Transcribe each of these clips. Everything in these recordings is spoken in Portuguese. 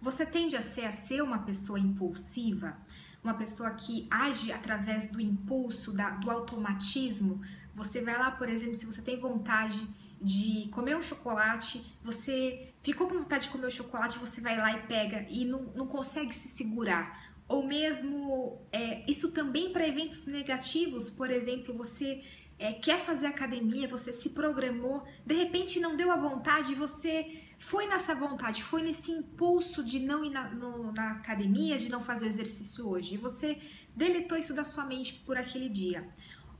Você tende a ser, a ser uma pessoa impulsiva, uma pessoa que age através do impulso, da, do automatismo. Você vai lá, por exemplo, se você tem vontade de comer um chocolate, você ficou com vontade de comer o chocolate, você vai lá e pega e não, não consegue se segurar. Ou mesmo, é, isso também para eventos negativos, por exemplo, você é, quer fazer academia, você se programou, de repente não deu a vontade, você foi nessa vontade, foi nesse impulso de não ir na, no, na academia, de não fazer o exercício hoje, e você deletou isso da sua mente por aquele dia.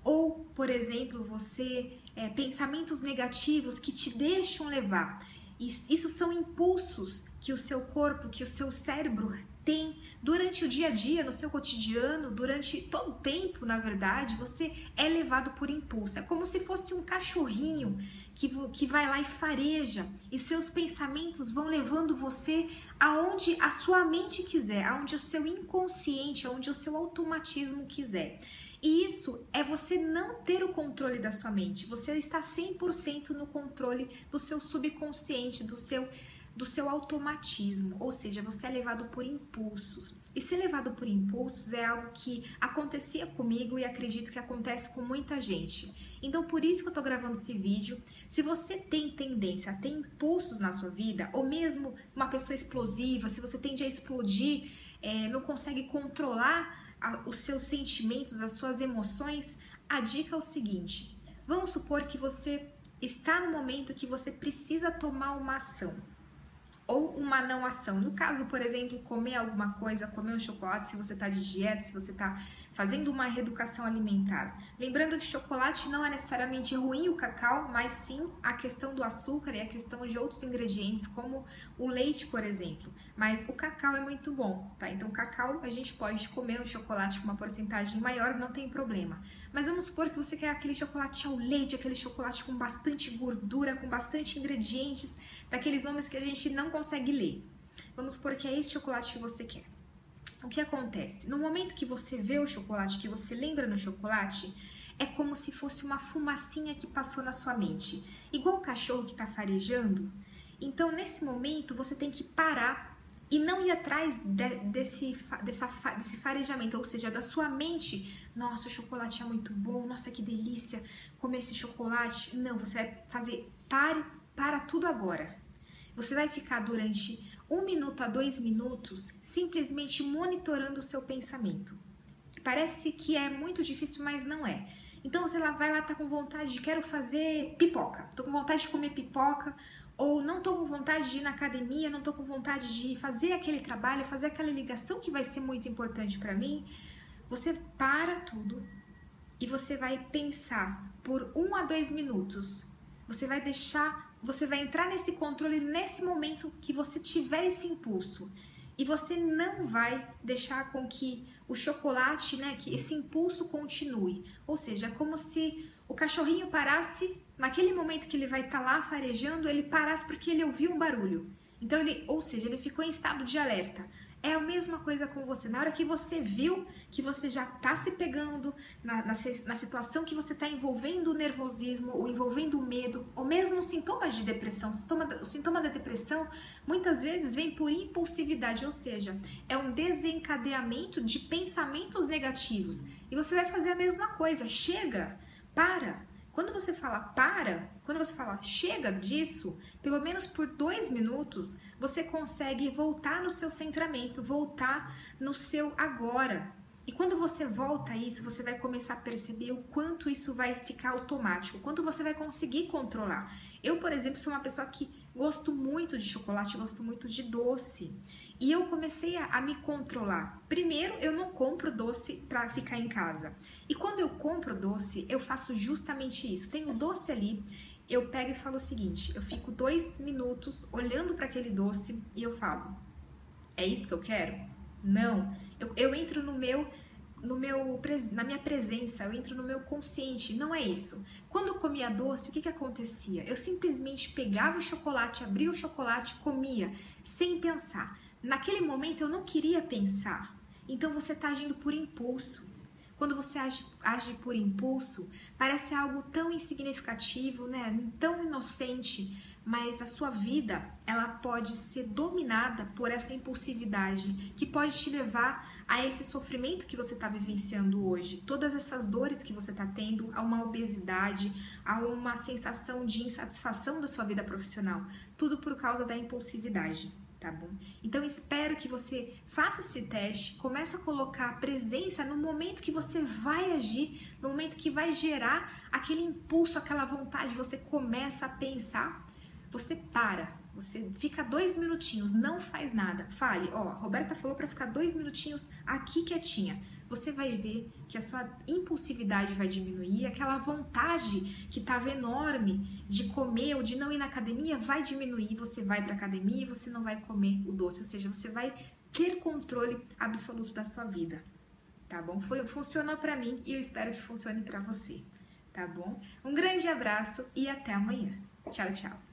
Ou, por exemplo, você é, pensamentos negativos que te deixam levar. Isso são impulsos que o seu corpo, que o seu cérebro tem durante o dia a dia, no seu cotidiano, durante todo o tempo, na verdade, você é levado por impulso. É como se fosse um cachorrinho que, que vai lá e fareja, e seus pensamentos vão levando você aonde a sua mente quiser, aonde o seu inconsciente, aonde o seu automatismo quiser. E isso é você não ter o controle da sua mente, você está 100% no controle do seu subconsciente, do seu do seu automatismo, ou seja, você é levado por impulsos. E ser levado por impulsos é algo que acontecia comigo e acredito que acontece com muita gente. Então, por isso que eu tô gravando esse vídeo. Se você tem tendência a ter impulsos na sua vida, ou mesmo uma pessoa explosiva, se você tende a explodir, é, não consegue controlar a, os seus sentimentos, as suas emoções, a dica é o seguinte: vamos supor que você está no momento que você precisa tomar uma ação ou uma não ação. No caso, por exemplo, comer alguma coisa, comer um chocolate, se você está de dieta, se você está fazendo uma reeducação alimentar. Lembrando que chocolate não é necessariamente ruim o cacau, mas sim a questão do açúcar e a questão de outros ingredientes, como o leite, por exemplo. Mas o cacau é muito bom, tá? Então, cacau a gente pode comer um chocolate com uma porcentagem maior, não tem problema. Mas vamos supor que você quer aquele chocolate ao leite, aquele chocolate com bastante gordura, com bastante ingredientes daqueles nomes que a gente não consegue ler. Vamos supor que é esse chocolate que você quer. O que acontece? No momento que você vê o chocolate, que você lembra no chocolate, é como se fosse uma fumacinha que passou na sua mente. Igual o cachorro que está farejando. Então, nesse momento, você tem que parar e não ir atrás de, desse, dessa, desse farejamento, ou seja, da sua mente. Nossa, o chocolate é muito bom, nossa, que delícia comer esse chocolate. Não, você vai fazer, pare para tudo agora. Você vai ficar durante um minuto a dois minutos simplesmente monitorando o seu pensamento. Parece que é muito difícil, mas não é. Então você lá vai lá, tá com vontade de quero fazer pipoca, tô com vontade de comer pipoca, ou não tô com vontade de ir na academia, não tô com vontade de fazer aquele trabalho, fazer aquela ligação que vai ser muito importante para mim. Você para tudo e você vai pensar por um a dois minutos. Você vai deixar você vai entrar nesse controle nesse momento que você tiver esse impulso. E você não vai deixar com que o chocolate, né, que esse impulso continue. Ou seja, é como se o cachorrinho parasse naquele momento que ele vai estar tá lá farejando, ele parasse porque ele ouviu um barulho. Então ele, ou seja, ele ficou em estado de alerta. É a mesma coisa com você. Na hora que você viu que você já está se pegando na, na, na, situação que você está envolvendo o nervosismo, ou envolvendo o medo, ou mesmo sintomas de depressão. Sintoma, o sintoma da depressão muitas vezes vem por impulsividade, ou seja, é um desencadeamento de pensamentos negativos. E você vai fazer a mesma coisa. Chega, para, quando você fala para, quando você fala chega disso, pelo menos por dois minutos, você consegue voltar no seu centramento, voltar no seu agora. E quando você volta a isso, você vai começar a perceber o quanto isso vai ficar automático, quanto você vai conseguir controlar. Eu, por exemplo, sou uma pessoa que gosto muito de chocolate, gosto muito de doce. E eu comecei a, a me controlar. Primeiro, eu não compro doce para ficar em casa. E quando eu compro doce, eu faço justamente isso. Tem o doce ali, eu pego e falo o seguinte: eu fico dois minutos olhando para aquele doce e eu falo: é isso que eu quero? Não. Eu, eu entro no meu no meu na minha presença, eu entro no meu consciente, não é isso. Quando eu comia doce, o que, que acontecia? Eu simplesmente pegava o chocolate, abria o chocolate, comia, sem pensar. Naquele momento eu não queria pensar. Então você está agindo por impulso. Quando você age, age, por impulso, parece algo tão insignificativo, né? tão inocente, mas a sua vida ela pode ser dominada por essa impulsividade que pode te levar a esse sofrimento que você está vivenciando hoje, todas essas dores que você está tendo, a uma obesidade, a uma sensação de insatisfação da sua vida profissional, tudo por causa da impulsividade tá bom? Então espero que você faça esse teste, comece a colocar presença no momento que você vai agir, no momento que vai gerar aquele impulso, aquela vontade, você começa a pensar, você para, você fica dois minutinhos, não faz nada, fale, ó, Roberta falou para ficar dois minutinhos aqui quietinha você vai ver que a sua impulsividade vai diminuir, aquela vontade que estava enorme de comer ou de não ir na academia vai diminuir, você vai para academia e você não vai comer o doce, ou seja, você vai ter controle absoluto da sua vida. Tá bom? Foi, funcionou para mim e eu espero que funcione para você. Tá bom? Um grande abraço e até amanhã. Tchau, tchau.